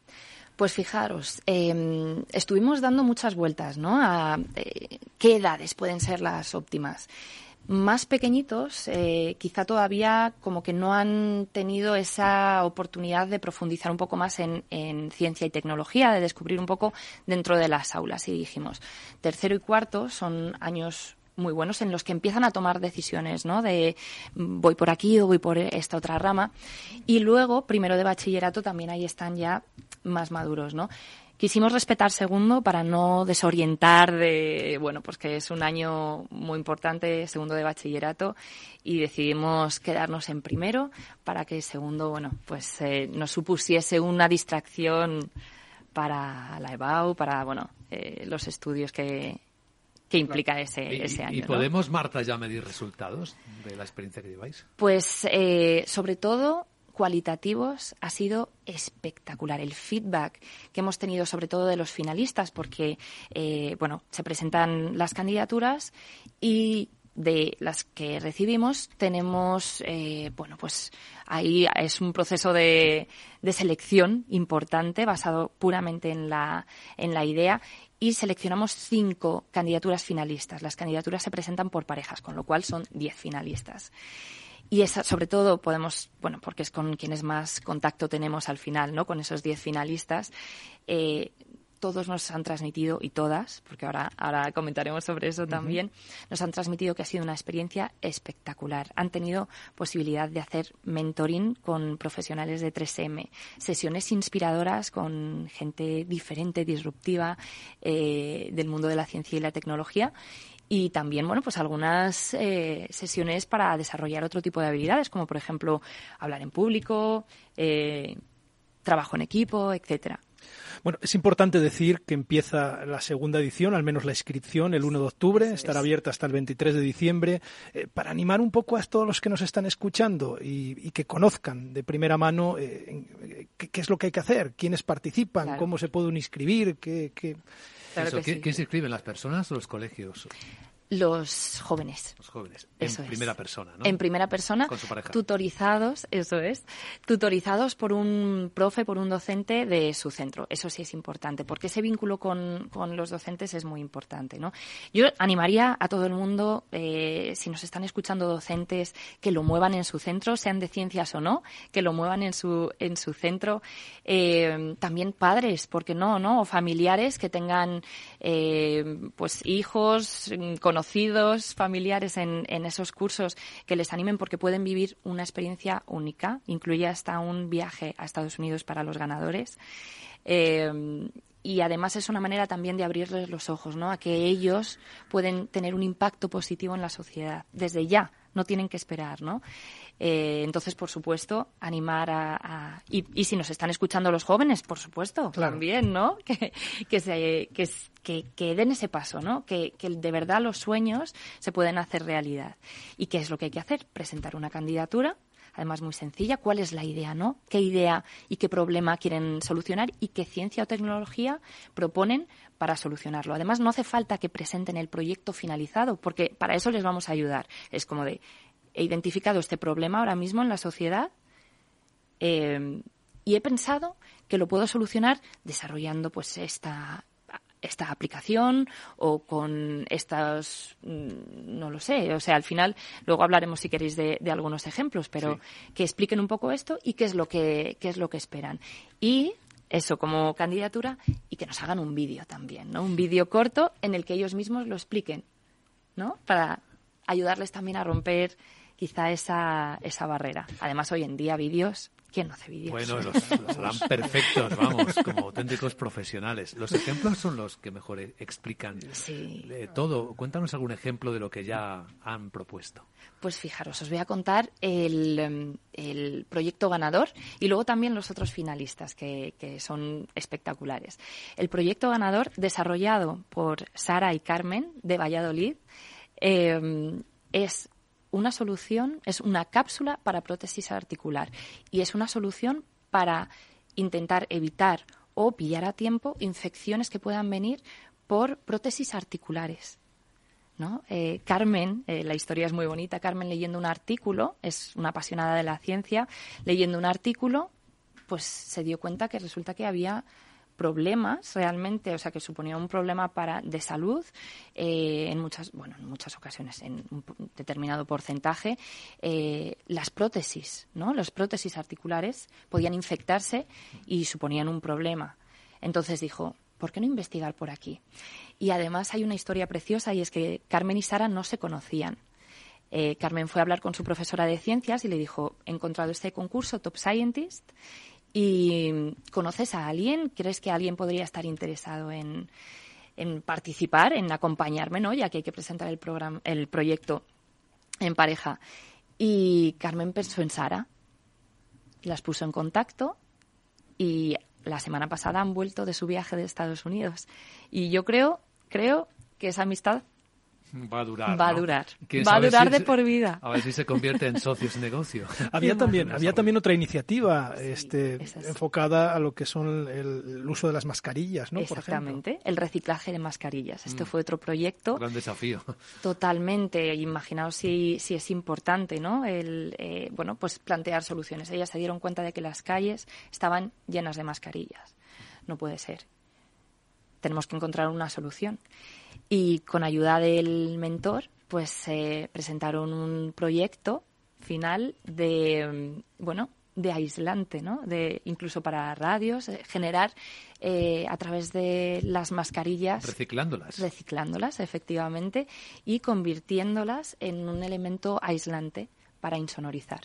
Pues fijaros, eh, estuvimos dando muchas vueltas, ¿no? A eh, qué edades pueden ser las óptimas. Más pequeñitos, eh, quizá todavía como que no han tenido esa oportunidad de profundizar un poco más en, en ciencia y tecnología, de descubrir un poco dentro de las aulas. Y dijimos, tercero y cuarto son años muy buenos en los que empiezan a tomar decisiones, ¿no? De mm, voy por aquí o voy por esta otra rama. Y luego, primero de bachillerato, también ahí están ya más maduros, ¿no? Quisimos respetar segundo para no desorientar de, bueno, pues que es un año muy importante, segundo de bachillerato, y decidimos quedarnos en primero para que segundo, bueno, pues eh, nos supusiese una distracción para la EBAU, para, bueno, eh, los estudios que, que implica ese, ¿Y, ese año. y ¿no? podemos, Marta, ya medir resultados de la experiencia que lleváis? Pues eh, sobre todo cualitativos ha sido espectacular el feedback que hemos tenido sobre todo de los finalistas porque eh, bueno se presentan las candidaturas y de las que recibimos tenemos eh, bueno pues ahí es un proceso de, de selección importante basado puramente en la en la idea y seleccionamos cinco candidaturas finalistas. Las candidaturas se presentan por parejas, con lo cual son diez finalistas. Y esa, sobre todo podemos, bueno, porque es con quienes más contacto tenemos al final, ¿no? Con esos diez finalistas, eh, todos nos han transmitido, y todas, porque ahora, ahora comentaremos sobre eso también, nos han transmitido que ha sido una experiencia espectacular. Han tenido posibilidad de hacer mentoring con profesionales de 3M, sesiones inspiradoras con gente diferente, disruptiva, eh, del mundo de la ciencia y la tecnología y también, bueno, pues algunas eh, sesiones para desarrollar otro tipo de habilidades, como por ejemplo hablar en público, eh, trabajo en equipo, etcétera. Bueno, es importante decir que empieza la segunda edición, al menos la inscripción, el 1 de octubre, estará abierta hasta el 23 de diciembre, eh, para animar un poco a todos los que nos están escuchando y, y que conozcan de primera mano eh, qué, qué es lo que hay que hacer, quiénes participan, Claro. cómo se pueden inscribir, qué... qué... Claro Eso, que ¿qué- sí. ¿Quién se inscriben, las personas o los colegios? Los jóvenes. Los jóvenes. En Eso es. primera persona, ¿no? En primera persona, Con su pareja. tutorizados, eso es, tutorizados por un profe, por un docente de su centro. Eso sí es importante, porque ese vínculo con, con los docentes es muy importante, ¿no? Yo animaría a todo el mundo, eh, si nos están escuchando docentes, que lo muevan en su centro, sean de ciencias o no, que lo muevan en su, en su centro. Eh, también padres, ¿por qué no, no? O familiares que tengan, eh, pues, hijos, mm, conocidos, familiares en, en esos cursos que les animen porque pueden vivir una experiencia única. Incluye hasta un viaje a Estados Unidos para los ganadores. Eh, y además es una manera también de abrirles los ojos, ¿no? A que ellos pueden tener un impacto positivo en la sociedad desde ya, no tienen que esperar, ¿no? Eh, entonces, por supuesto, animar a, a- y, y si nos están escuchando los jóvenes, por supuesto, Claro. también, ¿no? Que, que, se, que, que den ese paso, ¿no? Que, que de verdad los sueños se pueden hacer realidad. ¿Y qué es lo que hay que hacer? Presentar una candidatura, además muy sencilla. ¿Cuál es la idea, no? ¿Qué idea y qué problema quieren solucionar y qué ciencia o tecnología proponen para solucionarlo? Además, no hace falta que presenten el proyecto finalizado, porque para eso les vamos a ayudar. Es como de, he identificado este problema ahora mismo en la sociedad eh, y he pensado que lo puedo solucionar desarrollando pues esta esta aplicación o con estas mm, no lo sé o sea al final luego hablaremos si queréis de, de algunos ejemplos pero que expliquen un poco esto y qué es lo que qué es lo que esperan. Y eso como candidatura y que nos hagan un vídeo también no un vídeo corto en el que ellos mismos lo expliquen ¿no? Para ayudarles también a romper quizá esa, esa barrera. Además, hoy en día vídeos, ¿quién no hace vídeos? Bueno, los, los harán perfectos, vamos, como auténticos profesionales. Los ejemplos son los que mejor explican eh, todo. Cuéntanos algún ejemplo de lo que ya han propuesto. Pues fijaros, os voy a contar el, em, el proyecto ganador y luego también los otros finalistas que, que son espectaculares. El proyecto ganador, desarrollado por Sara y Carmen de Valladolid, em, es una solución, es una cápsula para prótesis articular y es una solución para intentar evitar o pillar a tiempo infecciones que puedan venir por prótesis articulares. ¿no? Eh, Carmen, eh, la historia es muy bonita, Carmen leyendo un artículo, es una apasionada de la ciencia, leyendo un artículo, pues se dio cuenta que resulta que había problemas realmente, o sea, que suponía un problema para de salud eh, en muchas, bueno, en muchas ocasiones, en un determinado porcentaje, eh, las prótesis, ¿no? Las prótesis articulares podían infectarse y suponían un problema. Entonces dijo, ¿por qué no investigar por aquí? Y además hay una historia preciosa y es que Carmen y Sara no se conocían. Eh, Carmen fue a hablar con su profesora de ciencias y le dijo, he encontrado este concurso Top Scientist y ¿conoces a alguien? ¿Crees que alguien podría estar interesado en, participar, en acompañarme, ¿no? ya que hay que presentar el, programa, el proyecto en pareja? Y Carmen pensó en Sara, las puso en contacto y la semana pasada han vuelto de su viaje de Estados Unidos. Y yo creo, creo que esa amistad Va a durar. Va a durar. ¿Quién Va a durar si de se- por vida. A ver si se convierte en socios de negocio. Había también, había también otra iniciativa este, enfocada a lo que son el, el uso de las mascarillas, ¿no? Por. Exactamente, el reciclaje de mascarillas. Este Mm. fue otro proyecto Gran desafío. totalmente. Imaginaos si, si es importante, ¿no? El, eh, bueno, pues plantear soluciones. Ellas se dieron cuenta de que las calles estaban llenas de mascarillas. No puede ser. Tenemos que encontrar una solución. Y con ayuda del mentor, pues eh, presentaron un proyecto final de, mm, bueno, de aislante, ¿no? De, incluso para radios, eh, generar eh, a través de las mascarillas Reciclándolas. reciclándolas, efectivamente, y convirtiéndolas en un elemento aislante para insonorizar.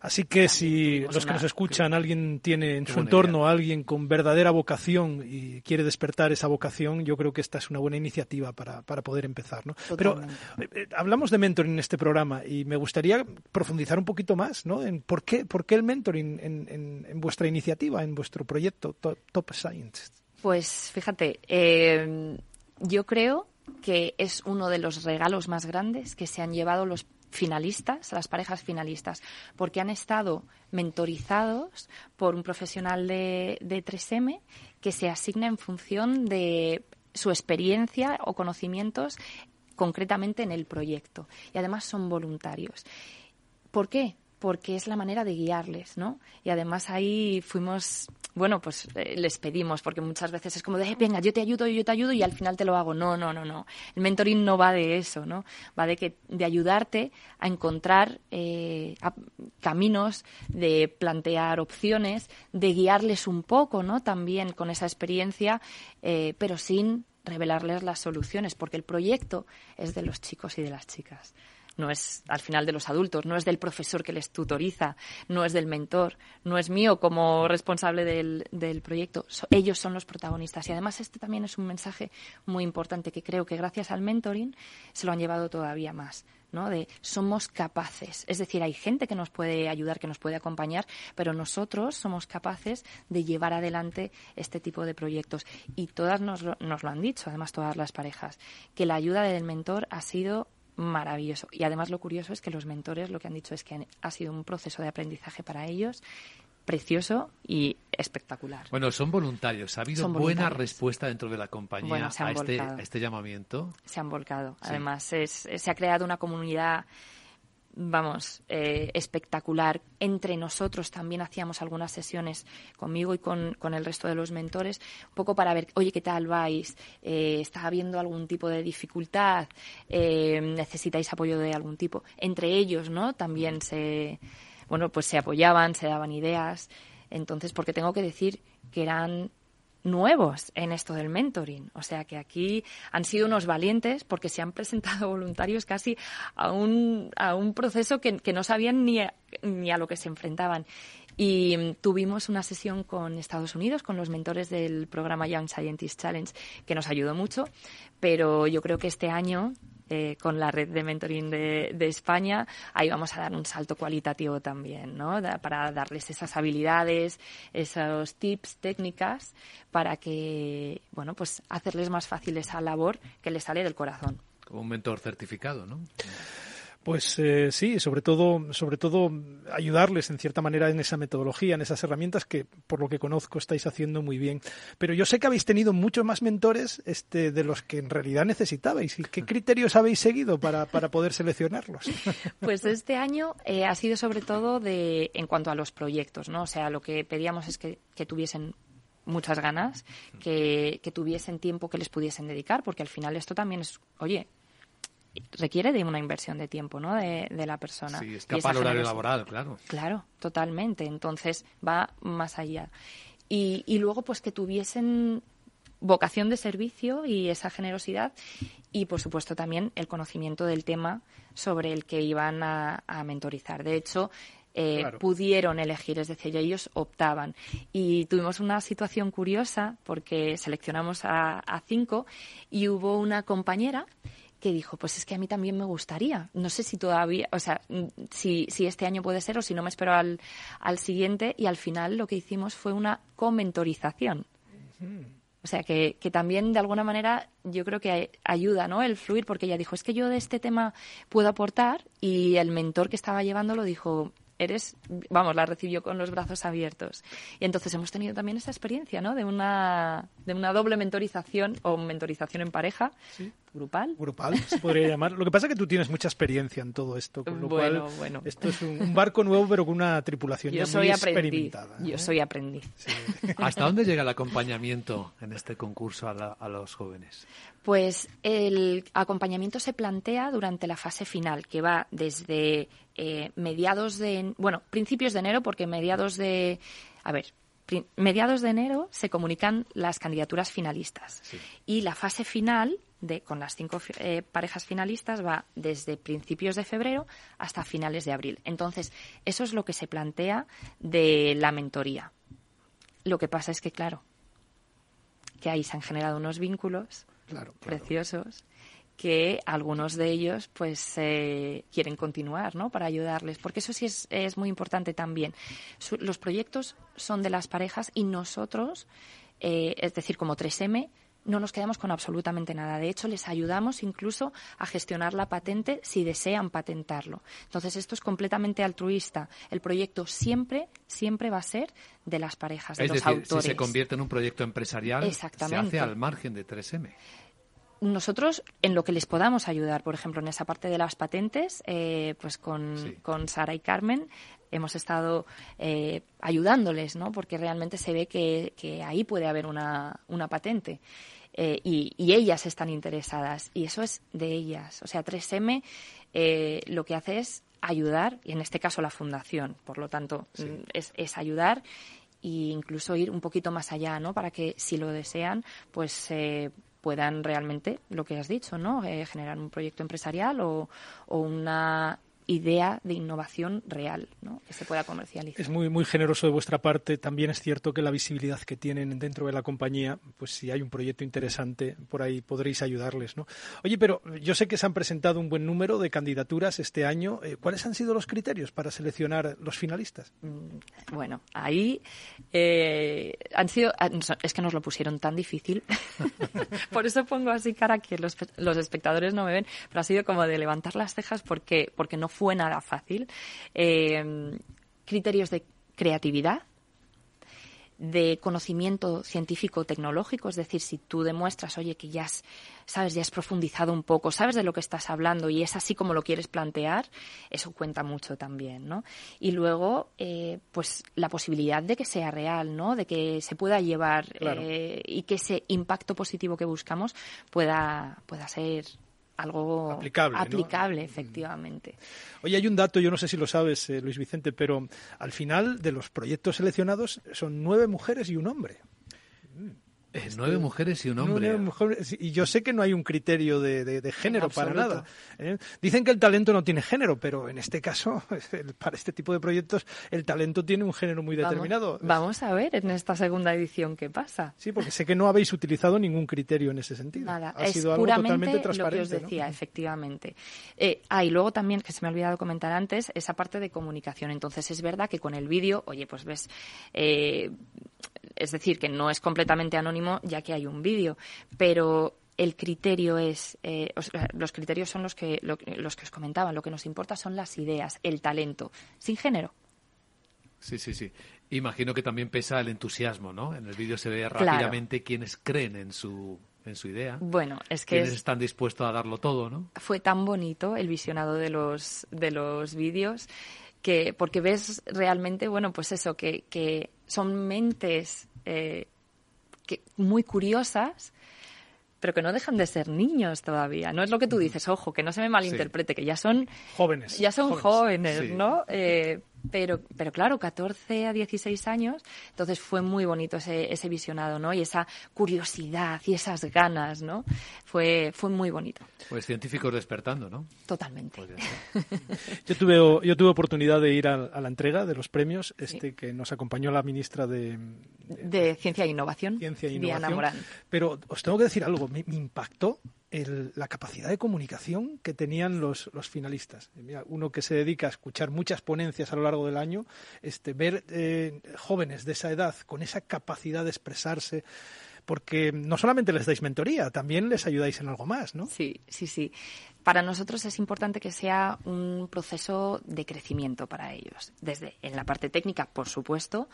Así que si los que nos escuchan, alguien tiene en su entorno a alguien con verdadera vocación y quiere despertar esa vocación, yo creo que esta es una buena iniciativa para, para poder empezar. ¿no? Pero eh, eh, hablamos de mentoring en este programa y me gustaría profundizar un poquito más ¿no? en por qué, por qué el mentoring en, en- en vuestra iniciativa, en vuestro proyecto Top, Top Science. Pues fíjate, eh, yo creo que es uno de los regalos más grandes que se han llevado los finalistas, las parejas finalistas, porque han estado mentorizados por un profesional de, de 3M que se asigna en función de su experiencia o conocimientos concretamente en el proyecto. Y además son voluntarios. ¿Por qué? porque es la manera de guiarles, ¿no? Y además ahí fuimos, bueno, pues eh, les pedimos, porque muchas veces es como de, venga, yo te ayudo, yo te ayudo y al final te lo hago. No, no, no, no. El mentoring no va de eso, ¿no? Va de, que, de ayudarte a encontrar eh, caminos, de plantear opciones, de guiarles un poco, ¿no? También con esa experiencia, eh, pero sin revelarles las soluciones, porque el proyecto es de los chicos y de las chicas no es al final de los adultos, no es del profesor que les tutoriza, no es del mentor, no es mío como responsable del, del proyecto. ellos son los protagonistas. Y además este también es un mensaje muy importante que creo que gracias al mentoring se lo han llevado todavía más. ¿no? de somos capaces. Es decir, hay gente que nos puede ayudar, que nos puede acompañar, pero nosotros somos capaces de llevar adelante este tipo de proyectos. Y todas nos nos lo han dicho, además todas las parejas, que la ayuda del mentor ha sido maravilloso. Y además lo curioso es que los mentores lo que han dicho es que ha sido un proceso de aprendizaje para ellos precioso y espectacular. Bueno, son voluntarios. ¿Ha habido buena respuesta dentro de la compañía a, este, a, este, llamamiento? Se han volcado. Además, se ha creado una comunidad vamos, eh, espectacular. Entre nosotros también hacíamos algunas sesiones conmigo y con, el resto de los mentores, un poco para ver, oye, ¿qué tal vais? Eh, ¿Está habiendo algún tipo de dificultad? Eh, ¿Necesitáis apoyo de algún tipo? Entre ellos, ¿no? También se, bueno, pues se apoyaban, se daban ideas. Entonces, porque tengo que decir que eran nuevos en esto del mentoring. O sea que aquí han sido unos valientes porque se han presentado voluntarios casi a un, a un proceso que, no sabían ni a, ni a lo que se enfrentaban. Y mm, tuvimos una sesión con Estados Unidos, con los mentores del programa Young Scientist Challenge, que nos ayudó mucho. Pero yo creo que este año eh, con la red de mentoring de, España, ahí vamos a dar un salto cualitativo también, ¿no? para darles esas habilidades, esos tips, técnicas, para que, bueno, pues hacerles más fácil esa labor que les sale del corazón. Como un mentor certificado, ¿no? Pues eh, sí, sobre todo, sobre todo ayudarles en cierta manera en esa metodología, en esas herramientas que, por lo que conozco, estáis haciendo muy bien. Pero yo sé que habéis tenido muchos más mentores este, de los que en realidad necesitabais. ¿Y qué criterios habéis seguido para, para poder seleccionarlos? Pues este año eh, ha sido sobre todo de, en cuanto a los proyectos, ¿no? O sea, lo que pedíamos es que, que tuviesen muchas ganas, que, que, tuviesen tiempo que les pudiesen dedicar, porque al final esto también es, oye, requiere de una inversión de tiempo, ¿no? De, la persona. Sí, escapa al horario laboral, claro. Claro, totalmente. Entonces va más allá. Y, y luego, pues que tuviesen vocación de servicio y esa generosidad y, por supuesto, también el conocimiento del tema sobre el que iban a, mentorizar. De hecho, eh, pudieron elegir, es decir, ellos optaban. Y tuvimos una situación curiosa porque seleccionamos a, a cinco y hubo una compañera que dijo, pues es que a mí también me gustaría. No sé si todavía, o sea, si, si este año puede ser o si no me espero al, al siguiente. Y al final lo que hicimos fue una comentorización. O sea, que, que, también de alguna manera yo creo que ayuda, ¿no? El fluir, porque ella dijo, es que yo de este tema puedo aportar y el mentor que estaba llevándolo dijo, eres, vamos, la recibió con los brazos abiertos. Y entonces hemos tenido también esa experiencia, ¿no? De una, de una doble mentorización o mentorización en pareja, grupal. Grupal, se podría llamar. Lo que pasa es que tú tienes mucha experiencia en todo esto, con lo bueno, cual bueno. esto es un, barco nuevo pero con una tripulación ya muy experimentada. Yo ¿eh? soy aprendiz. ¿Hasta dónde llega el acompañamiento en este concurso a, a los jóvenes? Pues el acompañamiento se plantea durante la fase final, que va desde eh, mediados de, bueno, principios de enero, porque mediados de, a ver, mediados de enero se comunican las candidaturas finalistas y la fase final de, con las cinco eh, parejas finalistas va desde principios de febrero hasta finales de abril. Entonces, eso es lo que se plantea de la mentoría. Lo que pasa es que, claro, que ahí se han generado unos vínculos preciosos que algunos de ellos pues eh, quieren continuar ¿no? para ayudarles porque eso sí es, es muy importante también los proyectos son de las parejas y nosotros eh, es decir como 3M no nos quedamos con absolutamente nada. De hecho, les ayudamos incluso a gestionar la patente si desean patentarlo. Entonces, esto es completamente altruista. El proyecto siempre, siempre va a ser de las parejas, de es los decir, Si se convierte en un proyecto empresarial, se hace al margen de 3M. Nosotros en lo que les podamos ayudar, por ejemplo, en esa parte de las patentes, eh, pues con, con Sara y Carmen hemos estado eh, ayudándoles, ¿no? Porque realmente se ve que, que ahí puede haber una, una patente. Eh, y, y, ellas están interesadas. Y eso es de ellas. O sea, 3M eh, lo que hace es ayudar, y en este caso la fundación, por lo tanto, sí. Mm, es, es, ayudar e incluso ir un poquito más allá, ¿no? Para que, si lo desean, pues eh, puedan realmente, lo que has dicho, ¿no? Eh, generar un proyecto empresarial o, o una idea de innovación real ¿no? que se pueda comercializar. Es muy, muy generoso de vuestra parte. También es cierto que la visibilidad que tienen dentro de la compañía, pues si hay un proyecto interesante, por ahí podréis ayudarles. ¿no? Oye, pero yo sé que se han presentado un buen número de candidaturas este año. Eh, ¿Cuáles han sido los criterios para seleccionar los finalistas? Mm, bueno, ahí eh, han sido. Ah, es que nos lo pusieron tan difícil. por eso pongo así cara que los, los espectadores no me ven, pero ha sido como de levantar las cejas porque, porque no fue nada fácil. Eh, criterios de creatividad, de conocimiento científico tecnológico, es decir, si tú demuestras, oye, que ya has, sabes, ya has profundizado un poco, sabes de lo que estás hablando y es así como lo quieres plantear, eso cuenta mucho también, ¿no? Y luego, eh, pues la posibilidad de que sea real, ¿no? De que se pueda llevar claro. eh, y que ese impacto positivo que buscamos pueda, pueda ser algo aplicable, aplicable ¿no? efectivamente. Oye, hay un dato, yo no sé si lo sabes, eh, Luis Vicente, pero al final de los proyectos seleccionados son nueve mujeres y un hombre. Eh, nueve mujeres y un hombre. Nueve mujeres, y yo sé que no hay un criterio de, de, de género para nada. ¿eh? Dicen que el talento no tiene género, pero en este caso, para este tipo de proyectos, el talento tiene un género muy determinado. Vamos, vamos a ver en esta segunda edición qué pasa. Sí, porque sé que no habéis utilizado ningún criterio en ese sentido. Nada, ha es sido algo totalmente transparente. Lo que os decía, ¿no? efectivamente. Eh, ah, y luego también, que se me ha olvidado comentar antes, esa parte de comunicación. Entonces, es verdad que con el vídeo, oye, pues ves. Eh, es decir, que no es completamente anónimo ya que hay un vídeo, pero el criterio es, eh, los criterios son los que, lo, los que os comentaba, lo que nos importa son las ideas, el talento, sin género. Sí, sí, sí. Imagino que también pesa el entusiasmo, ¿no? En el vídeo se ve rápidamente claro. quienes creen en su en su idea. Bueno, es que quienes es, están dispuestos a darlo todo, ¿no? Fue tan bonito el visionado de los de los vídeos que porque ves realmente, bueno, pues eso que, que son mentes eh, que, muy curiosas, pero que no dejan de ser niños todavía. No es lo que tú dices, ojo, que no se me malinterprete, sí. que ya son jóvenes, ya son jóvenes, jóvenes sí. ¿no? Eh, pero, pero claro, 14 a 16 años, entonces fue muy bonito ese, ese visionado, ¿no? Y esa curiosidad y esas ganas, ¿no? Fue, fue muy bonito. Pues científicos despertando, ¿no? Totalmente. yo, tuve, yo tuve oportunidad de ir a, a la entrega de los premios, este sí. que nos acompañó la ministra de, de, de Ciencia e Innovación, Ciencia e Innovación. Diana Morán. Pero os tengo que decir algo, me, me impactó el, la capacidad de comunicación que tenían los, los finalistas. Mira, uno que se dedica a escuchar muchas ponencias a lo largo del año, este, ver eh, jóvenes de esa edad con esa capacidad de expresarse, porque no solamente les dais mentoría, también les ayudáis en algo más, ¿no? Sí, sí, sí. Para nosotros es importante que sea un proceso de crecimiento para ellos, desde en la parte técnica, por supuesto,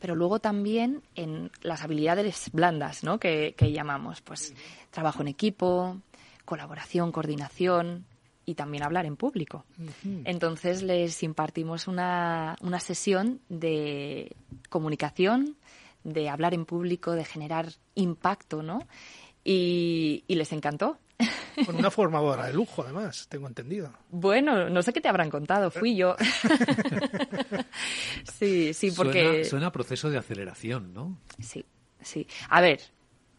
pero luego también en las habilidades blandas, ¿no? Que, que llamamos, pues trabajo en equipo, colaboración, coordinación y también hablar en público. Entonces les impartimos una, una sesión de comunicación, de hablar en público, de generar impacto, ¿no? Y, y les encantó. Con una formadora de lujo, además, tengo entendido. Bueno, no sé qué te habrán contado, fui yo. sí, sí, porque... Suena, suena a proceso de aceleración, ¿no? Sí, sí. A ver,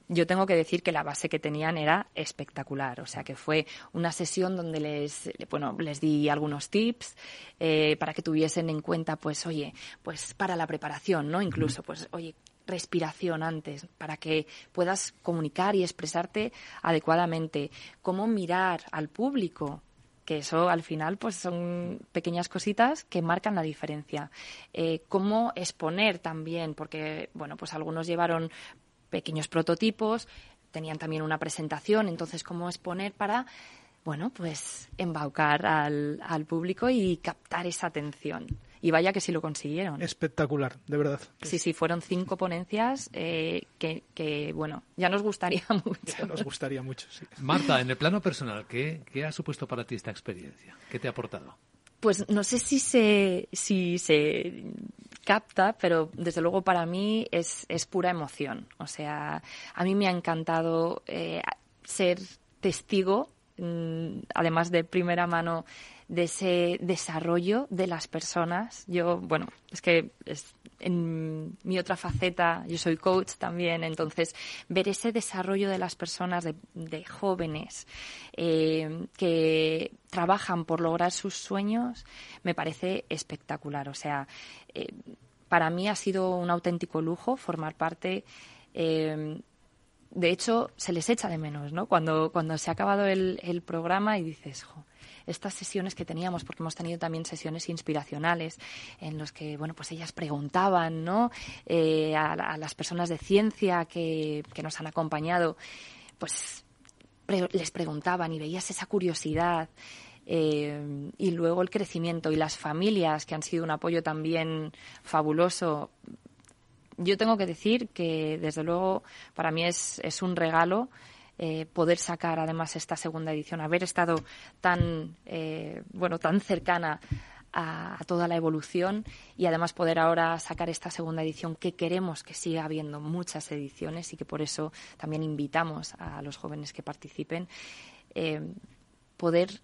yo tengo que decir que la base que tenían era espectacular. O sea, que fue una sesión donde les, bueno, les di algunos tips eh, para que tuviesen en cuenta, pues, oye, pues para la preparación, ¿no? Incluso, pues, oye, respiración antes, para que puedas comunicar y expresarte adecuadamente. Cómo mirar al público, que eso al final pues son pequeñas cositas que marcan la diferencia. Eh, cómo exponer también, porque bueno, pues algunos llevaron pequeños prototipos, tenían también una presentación, entonces cómo exponer para bueno, pues embaucar al, al público y captar esa atención. Y vaya que sí lo consiguieron. Espectacular, de verdad. Sí, sí, fueron cinco ponencias eh, que, que, bueno, ya nos gustaría mucho. Ya nos gustaría mucho, sí. Marta, en el plano personal, ¿qué, ¿qué ha supuesto para ti esta experiencia? ¿Qué te ha aportado? Pues no sé si se, si se capta, pero desde luego para mí es, es pura emoción. O sea, a mí me ha encantado eh, ser testigo, mm, además de primera mano, de ese desarrollo de las personas. Yo, bueno, es que es, en mi otra faceta, yo soy coach también, entonces ver ese desarrollo de las personas, de, jóvenes eh, que trabajan por lograr sus sueños, me parece espectacular. O sea, eh, para mí ha sido un auténtico lujo formar parte. Eh, de hecho, se les echa de menos, ¿no? Cuando, cuando se ha acabado el, programa y dices, estas sesiones que teníamos, porque hemos tenido también sesiones inspiracionales en los que, bueno, pues ellas preguntaban, ¿no? Eh, a, las personas de ciencia que, que nos han acompañado, pues les preguntaban y veías esa curiosidad. Eh, y luego el crecimiento y las familias que han sido un apoyo también fabuloso. Yo tengo que decir que, desde luego, para mí es, un regalo eh, poder sacar además esta segunda edición, haber estado tan, eh, bueno, tan cercana a, a, toda la evolución y además poder ahora sacar esta segunda edición que queremos que siga habiendo muchas ediciones y que por eso también invitamos a los jóvenes que participen, eh, poder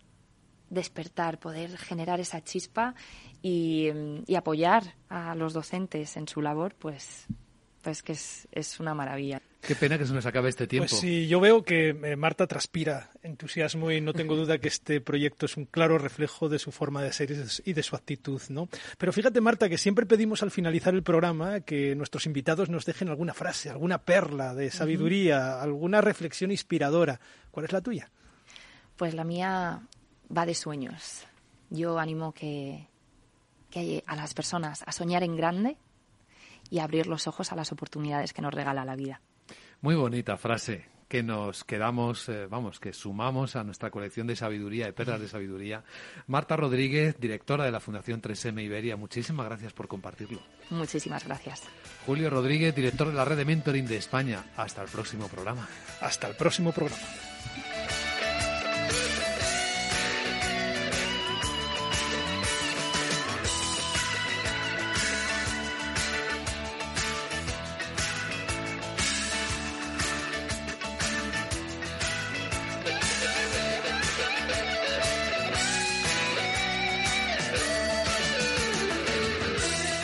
despertar, poder generar esa chispa y, y, apoyar a los docentes en su labor, pues, pues que es, es una maravilla. Qué pena que se nos acabe este tiempo. Pues sí, yo veo que eh, Marta transpira entusiasmo y no tengo duda que este proyecto es un claro reflejo de su forma de ser y de su actitud, ¿no? Pero fíjate, Marta, que siempre pedimos al finalizar el programa que nuestros invitados nos dejen alguna frase, alguna perla de sabiduría, uh -huh. alguna reflexión inspiradora. ¿Cuál es la tuya? Pues la mía va de sueños. Yo animo que, que a las personas a soñar en grande y a abrir los ojos a las oportunidades que nos regala la vida. Muy bonita frase que nos quedamos, eh, vamos, que sumamos a nuestra colección de sabiduría, de perlas de sabiduría. Marta Rodríguez, directora de la Fundación 3M Iberia, muchísimas gracias por compartirlo. Muchísimas gracias. Julio Rodríguez, director de la red de mentoring de España. Hasta el próximo programa. Hasta el próximo programa.